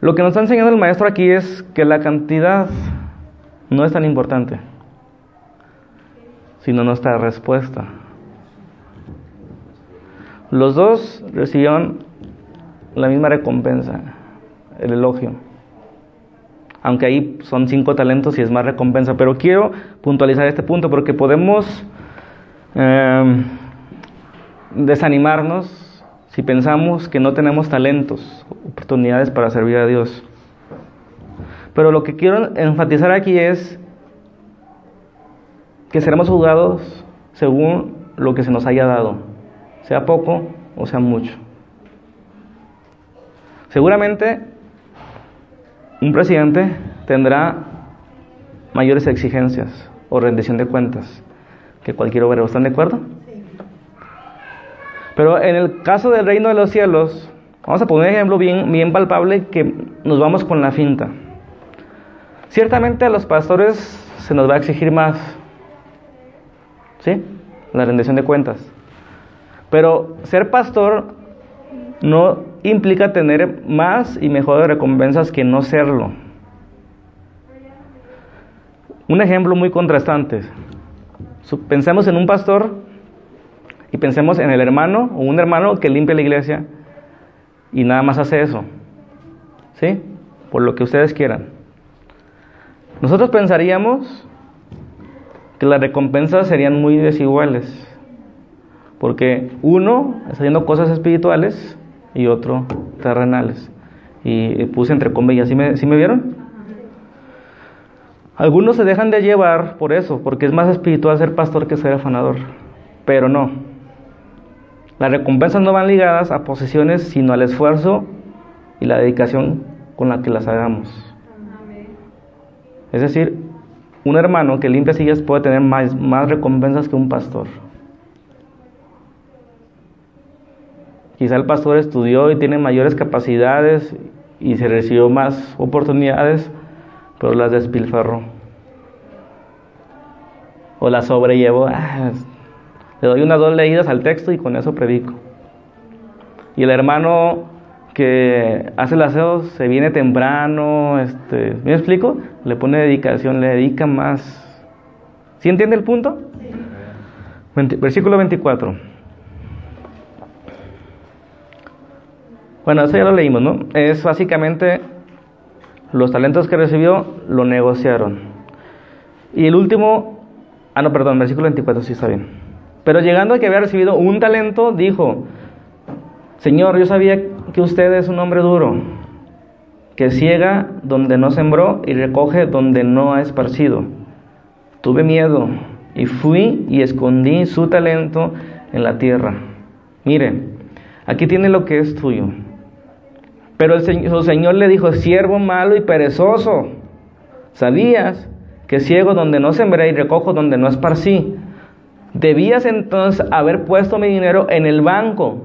Lo que nos está enseñando el maestro aquí es que la cantidad no es tan importante, sino nuestra respuesta. Los dos recibieron la misma recompensa, el elogio. Aunque ahí son cinco talentos y es más recompensa. Pero quiero puntualizar este punto porque podemos eh, desanimarnos si pensamos que no tenemos talentos, oportunidades para servir a Dios. Pero lo que quiero enfatizar aquí es que seremos juzgados según lo que se nos haya dado, sea poco o sea mucho. Seguramente un presidente tendrá mayores exigencias o rendición de cuentas que cualquier obrero. ¿Están de acuerdo? Sí. Pero en el caso del reino de los cielos, vamos a poner un ejemplo bien, bien palpable que nos vamos con la finta. Ciertamente a los pastores se nos va a exigir más, ¿sí? La rendición de cuentas. Pero ser pastor no implica tener más y mejores recompensas que no serlo. Un ejemplo muy contrastante. Pensemos en un pastor y pensemos en el hermano o un hermano que limpia la iglesia y nada más hace eso. ¿Sí? Por lo que ustedes quieran. Nosotros pensaríamos que las recompensas serían muy desiguales. Porque uno está haciendo cosas espirituales y otro terrenales. Y puse entre comillas, ¿sí me, ¿sí me vieron? Algunos se dejan de llevar por eso, porque es más espiritual ser pastor que ser afanador. Pero no. Las recompensas no van ligadas a posesiones, sino al esfuerzo y la dedicación con la que las hagamos. Es decir, un hermano que limpia sillas puede tener más, más recompensas que un pastor. Quizá el pastor estudió y tiene mayores capacidades y se recibió más oportunidades, pero las despilfarró. O las sobrellevó. Ah, le doy unas dos leídas al texto y con eso predico. Y el hermano que hace el aseo se viene temprano, este, ¿me explico? Le pone dedicación, le dedica más. ¿Sí entiende el punto? Versículo 24. Bueno, eso ya lo leímos, ¿no? Es básicamente los talentos que recibió lo negociaron. Y el último, ah, no, perdón, versículo 24, sí está bien. Pero llegando a que había recibido un talento, dijo, Señor, yo sabía que usted es un hombre duro, que ciega donde no sembró y recoge donde no ha esparcido. Tuve miedo y fui y escondí su talento en la tierra. Mire, aquí tiene lo que es tuyo. Pero el señor, su señor le dijo, siervo malo y perezoso, ¿sabías que ciego donde no sembré y recojo donde no esparcí? Debías entonces haber puesto mi dinero en el banco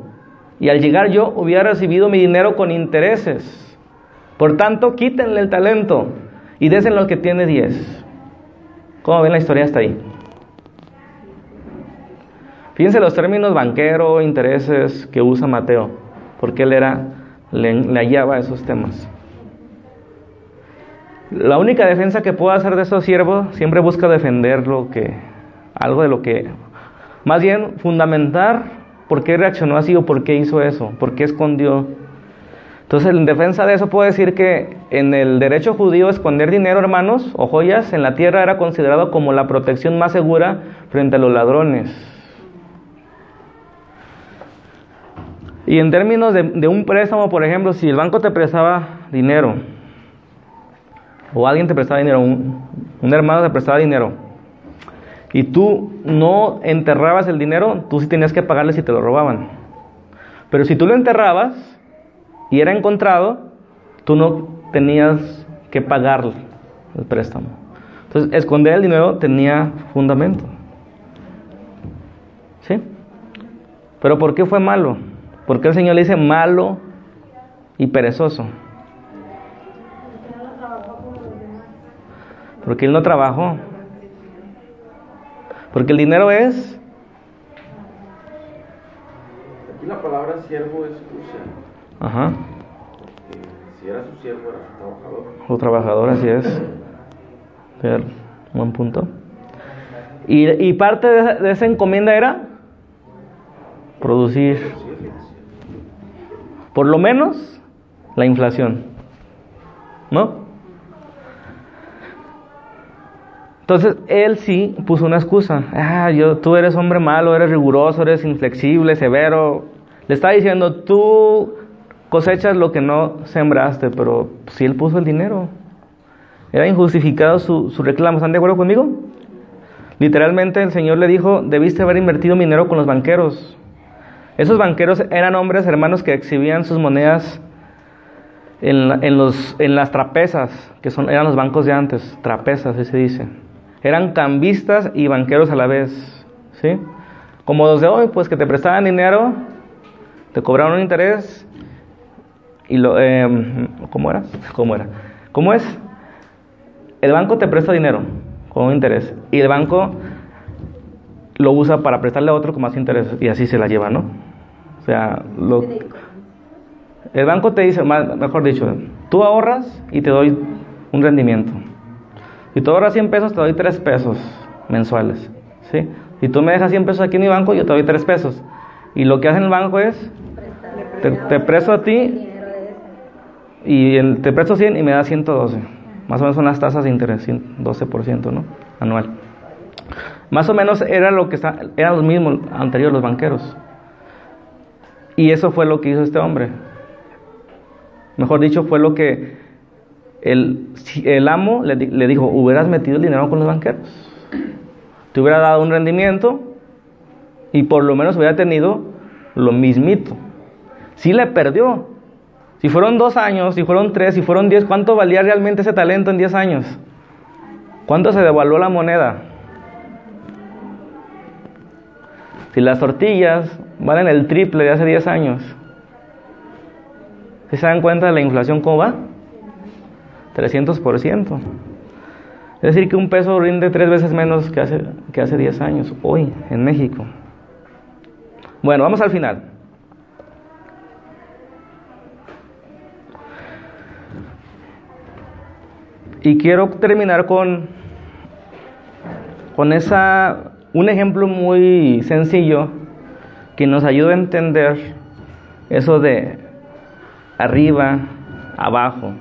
y al llegar yo hubiera recibido mi dinero con intereses. Por tanto, quítenle el talento y desen lo que tiene diez. ¿Cómo ven la historia hasta ahí? Fíjense los términos banquero, intereses que usa Mateo, porque él era le, hallaba esos temas. La única defensa que puedo hacer de esos siervos siempre busca defender lo que, algo de lo que, más bien fundamentar por qué reaccionó así o por qué hizo eso, por qué escondió. Entonces, en defensa de eso puedo decir que en el derecho judío esconder dinero, hermanos, o joyas en la tierra era considerado como la protección más segura frente a los ladrones. Y en términos de, un préstamo, por ejemplo, si el banco te prestaba dinero, o alguien te prestaba dinero, un, hermano te prestaba dinero, y tú no enterrabas el dinero, tú sí tenías que pagarle si te lo robaban. Pero si tú lo enterrabas y era encontrado, tú no tenías que pagar el préstamo. Entonces, esconder el dinero tenía fundamento. ¿Sí? Pero ¿por qué fue malo? ¿Por qué el Señor le dice malo y perezoso? Porque Él no trabajó. Porque el dinero es... Aquí la palabra siervo es excusa. Ajá. Si era su siervo, era su trabajador. O trabajador, así es. Ver, buen punto. Y, y parte de de esa encomienda era producir por lo menos la inflación. ¿No? Entonces él sí puso una excusa. Ah, yo, tú eres hombre malo, eres riguroso, eres inflexible, severo. Le está diciendo, tú cosechas lo que no sembraste, pero si él puso el dinero. Era injustificado su, su reclamo. ¿Están de acuerdo conmigo? Literalmente el Señor le dijo, debiste haber invertido mi dinero con los banqueros. Esos banqueros eran hombres, hermanos, que exhibían sus monedas en, los, en las trapezas, que son, eran los bancos de antes, trapezas, así se dice. Eran cambistas y banqueros a la vez, ¿sí? Como los de hoy, pues que te prestaban dinero te cobraron un interés y lo... eh, ¿Cómo era? ¿Cómo era? ¿Cómo es? El banco te presta dinero con un interés y el banco lo usa para prestarle a otro con más interés y así se la lleva, ¿no? O sea, lo, el banco te dice, mejor dicho, tú ahorras y te doy un rendimiento. Si tú ahorras 100 pesos, te doy 3 pesos mensuales. ¿sí? Si tú me dejas 100 pesos aquí en mi banco, yo te doy 3 pesos. Y lo que hace el banco es, te, te presto a ti y el- te presto 100 y me das 112. Más o menos son las tasas de interés, 100, 12%, ¿no? Anual. Más o menos era lo que está, eran los mismos anteriores los banqueros. Y eso fue lo que hizo este hombre. Mejor dicho, fue lo que el, si- el amo le, le dijo, hubieras metido el dinero con los banqueros. Te hubiera dado un rendimiento y por lo menos hubiera tenido lo mismito. Sí le perdió. Si fueron dos años, si fueron tres, si fueron diez, ¿cuánto valía realmente ese talento en diez años? ¿Cuánto se devaluó la moneda? Si las tortillas valen el triple de hace 10 años, ¿sí se dan cuenta de la inflación cómo va? 300%. Es decir, que un peso rinde tres veces menos que hace, que hace 10 años, hoy, en México. Bueno, vamos al final. Y quiero terminar con, con esa, un ejemplo muy sencillo que nos ayuda a entender eso de arriba, abajo,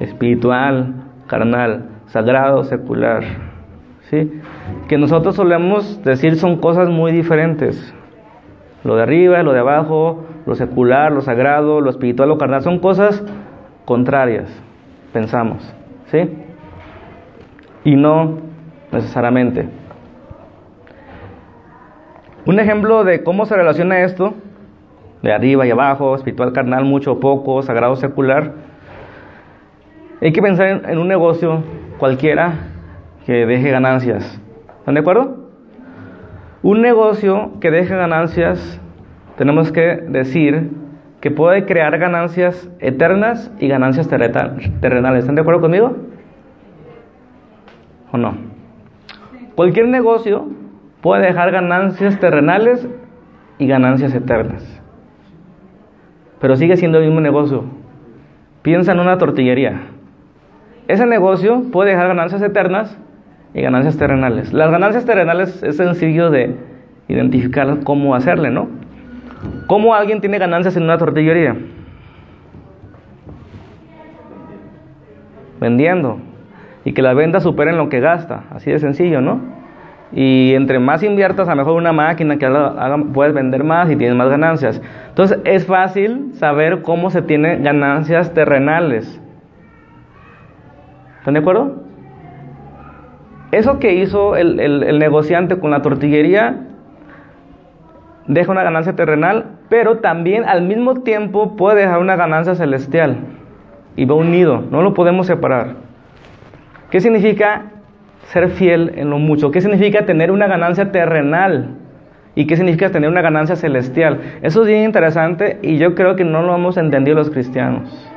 espiritual, carnal, sagrado, secular. ¿sí? Que nosotros solemos decir son cosas muy diferentes. Lo de arriba, lo de abajo, lo secular, lo sagrado, lo espiritual, lo carnal, son cosas contrarias, pensamos. ¿Sí? Y no necesariamente. Un ejemplo de cómo se relaciona esto, de arriba y abajo, espiritual, carnal, mucho o poco, sagrado, secular. Hay que pensar en, en un negocio cualquiera que deje ganancias. ¿Están de acuerdo? Un negocio que deje ganancias, tenemos que decir que puede crear ganancias eternas y ganancias terrenales. ¿Están de acuerdo conmigo? ¿O no? Cualquier negocio puede dejar ganancias terrenales y ganancias eternas. Pero sigue siendo el mismo negocio. Piensa en una tortillería. Ese negocio puede dejar ganancias eternas y ganancias terrenales. Las ganancias terrenales es sencillo de identificar cómo hacerle, ¿no? ¿Cómo alguien tiene ganancias en una tortillería? Vendiendo. Y que las ventas superen lo que gasta. Así de sencillo, ¿no? Y entre más inviertas, a mejor una máquina que haga, puedes vender más y tienes más ganancias. Entonces es fácil saber cómo se tiene ganancias terrenales. ¿Están de acuerdo? Eso que hizo el, el- el negociante con la tortillería deja una ganancia terrenal, pero también al mismo tiempo puede dejar una ganancia celestial. Y va unido, no lo podemos separar. ¿Qué significa ser fiel en lo mucho? ¿Qué significa tener una ganancia terrenal? ¿Y qué significa tener una ganancia celestial? Eso es bien interesante y yo creo que no lo hemos entendido los cristianos.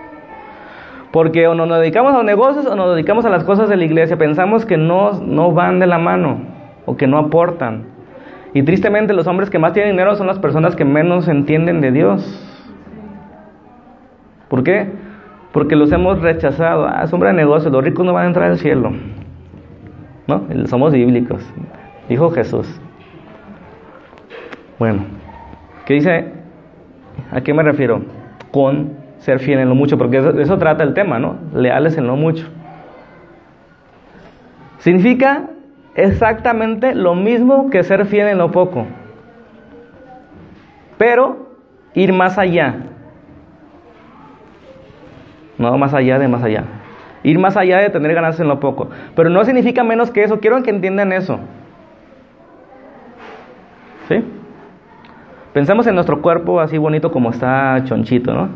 Porque o nos dedicamos a los negocios o nos dedicamos a las cosas de la iglesia. Pensamos que no, no van de la mano o que no aportan. Y tristemente los hombres que más tienen dinero son las personas que menos entienden de Dios. ¿Por qué? Porque los hemos rechazado. Ah, es hombre de negocios, los ricos no van a entrar al cielo. ¿No? Somos bíblicos. Dijo Jesús. Bueno, ¿qué dice? ¿A qué me refiero? Con ser fiel en lo mucho, porque eso, eso trata el tema, ¿no? Leales en lo mucho. Significa exactamente lo mismo que ser fiel en lo poco, pero ir más allá. No más allá de más allá. Ir más allá de tener ganancias en lo poco. Pero no significa menos que eso. Quiero que entiendan eso. ¿Sí? Pensemos en nuestro cuerpo así bonito como está chonchito, ¿no?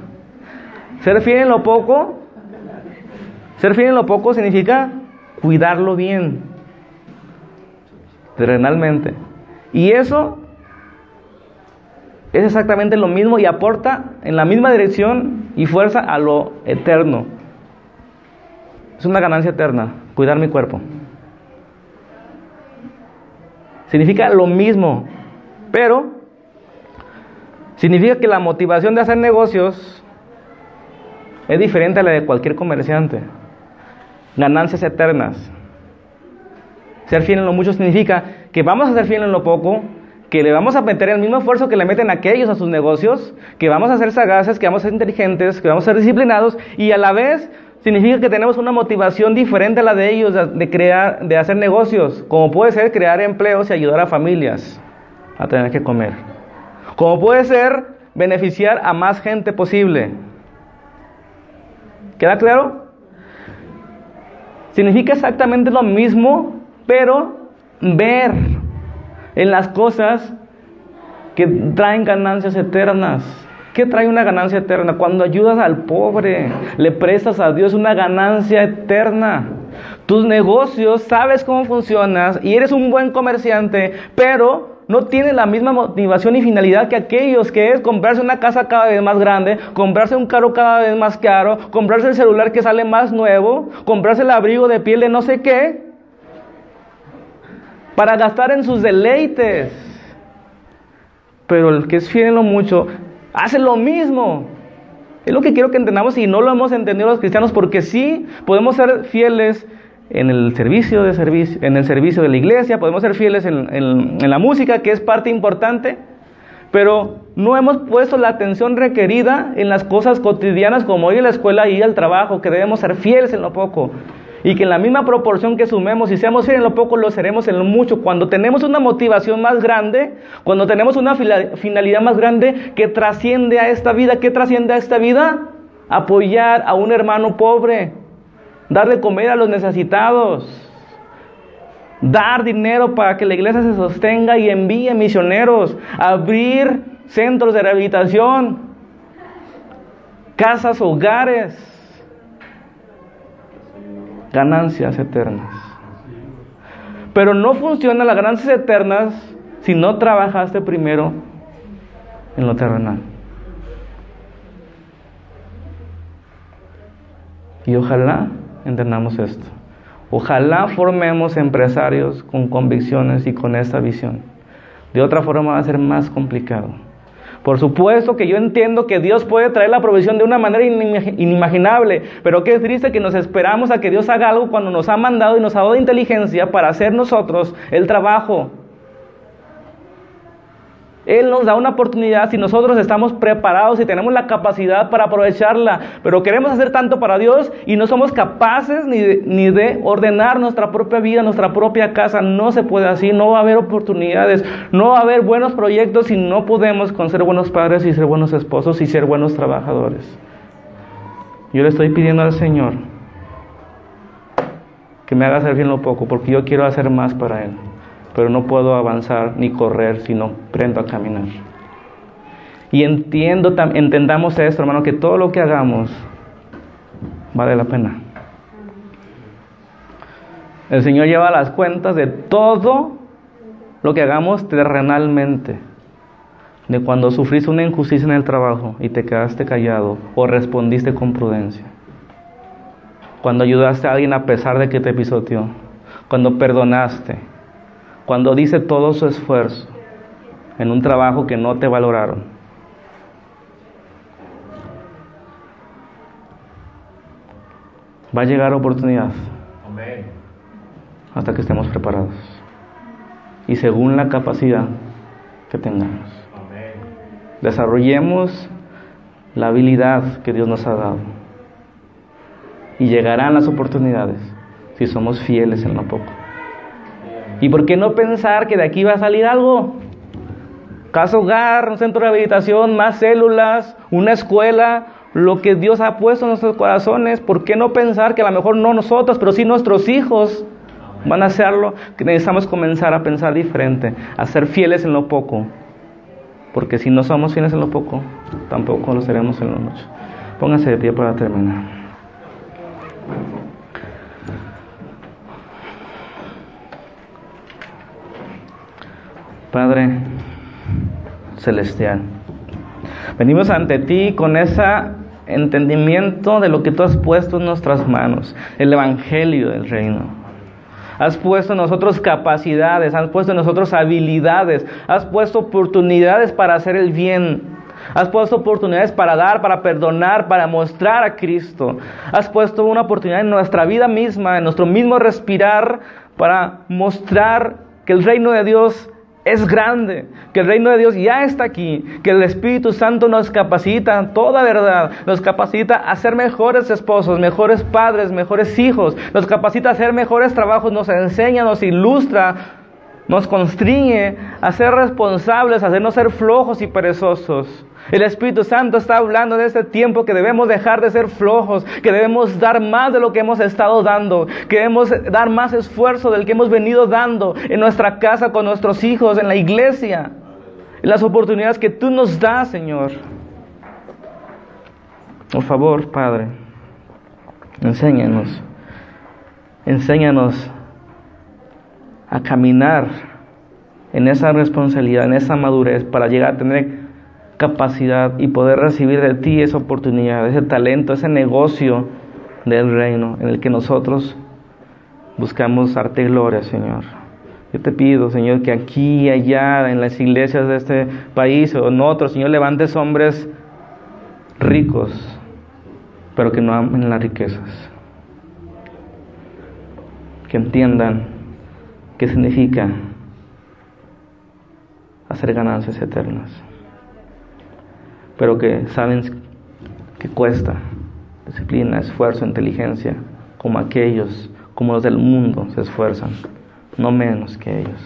Ser fiel en lo poco. Ser fiel en lo poco significa cuidarlo bien. Terrenalmente. Y eso es exactamente lo mismo y aporta en la misma dirección y fuerza a lo eterno. Es una ganancia eterna, cuidar mi cuerpo. Significa lo mismo, pero significa que la motivación de hacer negocios es diferente a la de cualquier comerciante. Ganancias eternas. Ser fiel en lo mucho significa que vamos a ser fiel en lo poco, que le vamos a meter el mismo esfuerzo que le meten aquellos a sus negocios, que vamos a ser sagaces, que vamos a ser inteligentes, que vamos a ser disciplinados y a la vez significa que tenemos una motivación diferente a la de ellos de crear, de hacer negocios, como puede ser crear empleos y ayudar a familias a tener que comer. Como puede ser beneficiar a más gente posible. ¿Queda claro? Significa exactamente lo mismo, pero ver en las cosas que traen ganancias eternas. ¿Qué trae una ganancia eterna? Cuando ayudas al pobre, le prestas a Dios una ganancia eterna. Tus negocios, sabes cómo funcionas y eres un buen comerciante, pero no tienes la misma motivación y finalidad que aquellos que es comprarse una casa cada vez más grande, comprarse un carro cada vez más caro, comprarse el celular que sale más nuevo, comprarse el abrigo de piel de no sé qué, para gastar en sus deleites. Pero el que es fiel mucho, hace lo mismo. Es lo que quiero que entendamos y no lo hemos entendido los cristianos porque sí podemos ser fieles en el servicio de servicio, en el servicio de la iglesia, podemos ser fieles en, en la música, que es parte importante, pero no hemos puesto la atención requerida en las cosas cotidianas como ir a la escuela y ir al trabajo, que debemos ser fieles en lo poco. Y que en la misma proporción que sumemos y seamos fieles en lo poco, lo seremos en lo mucho. Cuando tenemos una motivación más grande, cuando tenemos una finalidad más grande que trasciende a esta vida, ¿qué trasciende a esta vida? Apoyar a un hermano pobre, darle comer a los necesitados, dar dinero para que la iglesia se sostenga y envíe misioneros, abrir centros de rehabilitación, casas, hogares ganancias eternas. Pero no funcionan las ganancias eternas si no trabajaste primero en lo terrenal. Y ojalá entendamos esto. Ojalá formemos empresarios con convicciones y con esta visión. De otra forma va a ser más complicado. Por supuesto que yo entiendo que Dios puede traer la provisión de una manera inimaginable, pero qué triste que nos esperamos a que Dios haga algo cuando nos ha mandado y nos ha dado inteligencia para hacer nosotros el trabajo. Él nos da una oportunidad si nosotros estamos preparados y tenemos la capacidad para aprovecharla, pero queremos hacer tanto para Dios y no somos capaces ni de, ni de, ordenar nuestra propia vida, nuestra propia casa. No se puede así, no va a haber oportunidades, no va a haber buenos proyectos si no podemos con ser buenos padres y ser buenos esposos y ser buenos trabajadores. Yo le estoy pidiendo al Señor que me haga bien lo poco, porque yo quiero hacer más para Él pero no puedo avanzar ni correr si no prendo a caminar. Y entiendo, entendamos esto, hermano, que todo lo que hagamos vale la pena. El Señor lleva las cuentas de todo lo que hagamos terrenalmente. De cuando sufriste una injusticia en el trabajo y te quedaste callado o respondiste con prudencia. Cuando ayudaste a alguien a pesar de que te pisoteó. Cuando perdonaste cuando dice todo su esfuerzo en un trabajo que no te valoraron. Va a llegar oportunidad. Hasta que estemos preparados. Y según la capacidad que tengamos. Desarrollemos la habilidad que Dios nos ha dado. Y llegarán las oportunidades si somos fieles en lo poco. ¿Y por qué no pensar que de aquí va a salir algo? Casa hogar, un centro de rehabilitación, más células, una escuela, lo que Dios ha puesto en nuestros corazones. ¿Por qué no pensar que a lo mejor no nosotros, pero sí nuestros hijos van a hacerlo? Que necesitamos comenzar a pensar diferente, a ser fieles en lo poco. Porque si no somos fieles en lo poco, tampoco lo seremos en lo mucho. Pónganse de pie para terminar. Padre, celestial. Venimos ante ti con ese entendimiento de lo que tú has puesto en nuestras manos, el Evangelio del Reino. Has puesto en nosotros capacidades, has puesto en nosotros habilidades, has puesto oportunidades para hacer el bien. Has puesto oportunidades para dar, para perdonar, para mostrar a Cristo. Has puesto una oportunidad en nuestra vida misma, en nuestro mismo respirar, para mostrar que el reino de Dios es grande, que el reino de Dios ya está aquí, que el Espíritu Santo nos capacita, toda verdad, nos capacita a ser mejores esposos, mejores padres, mejores hijos, nos capacita a hacer mejores trabajos, nos enseña, nos ilustra, nos constriñe a ser responsables, a no ser flojos y perezosos. El Espíritu Santo está hablando de este tiempo que debemos dejar de ser flojos, que debemos dar más de lo que hemos estado dando, que debemos dar más esfuerzo del que hemos venido dando en nuestra casa con nuestros hijos, en la iglesia, en las oportunidades que tú nos das, Señor. Por favor, Padre, enséñanos, enséñanos a caminar en esa responsabilidad, en esa madurez para llegar a tener capacidad y poder recibir de ti esa oportunidad, ese talento, ese negocio del reino en el que nosotros buscamos arte y gloria, Señor. Yo te pido, Señor, que aquí y allá, en las iglesias de este país o en otros, Señor, levantes hombres ricos, pero que no amen las riquezas. Que entiendan qué significa hacer ganancias eternas pero que saben que cuesta disciplina, esfuerzo, inteligencia, como aquellos, como los del mundo se esfuerzan, no menos que ellos,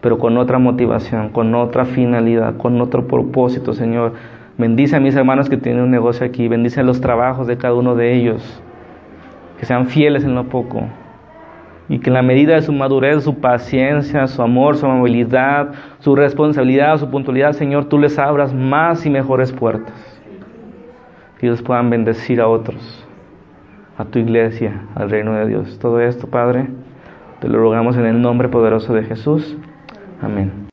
pero con otra motivación, con otra finalidad, con otro propósito, Señor. Bendice a mis hermanos que tienen un negocio aquí, bendice los trabajos de cada uno de ellos, que sean fieles en lo poco, y que en la medida de su madurez, su paciencia, su amor, su amabilidad, su responsabilidad, su puntualidad, Señor, tú les abras más y mejores puertas. Que ellos puedan bendecir a otros, a tu iglesia, al reino de Dios. Todo esto, Padre, te lo rogamos en el nombre poderoso de Jesús. Amén.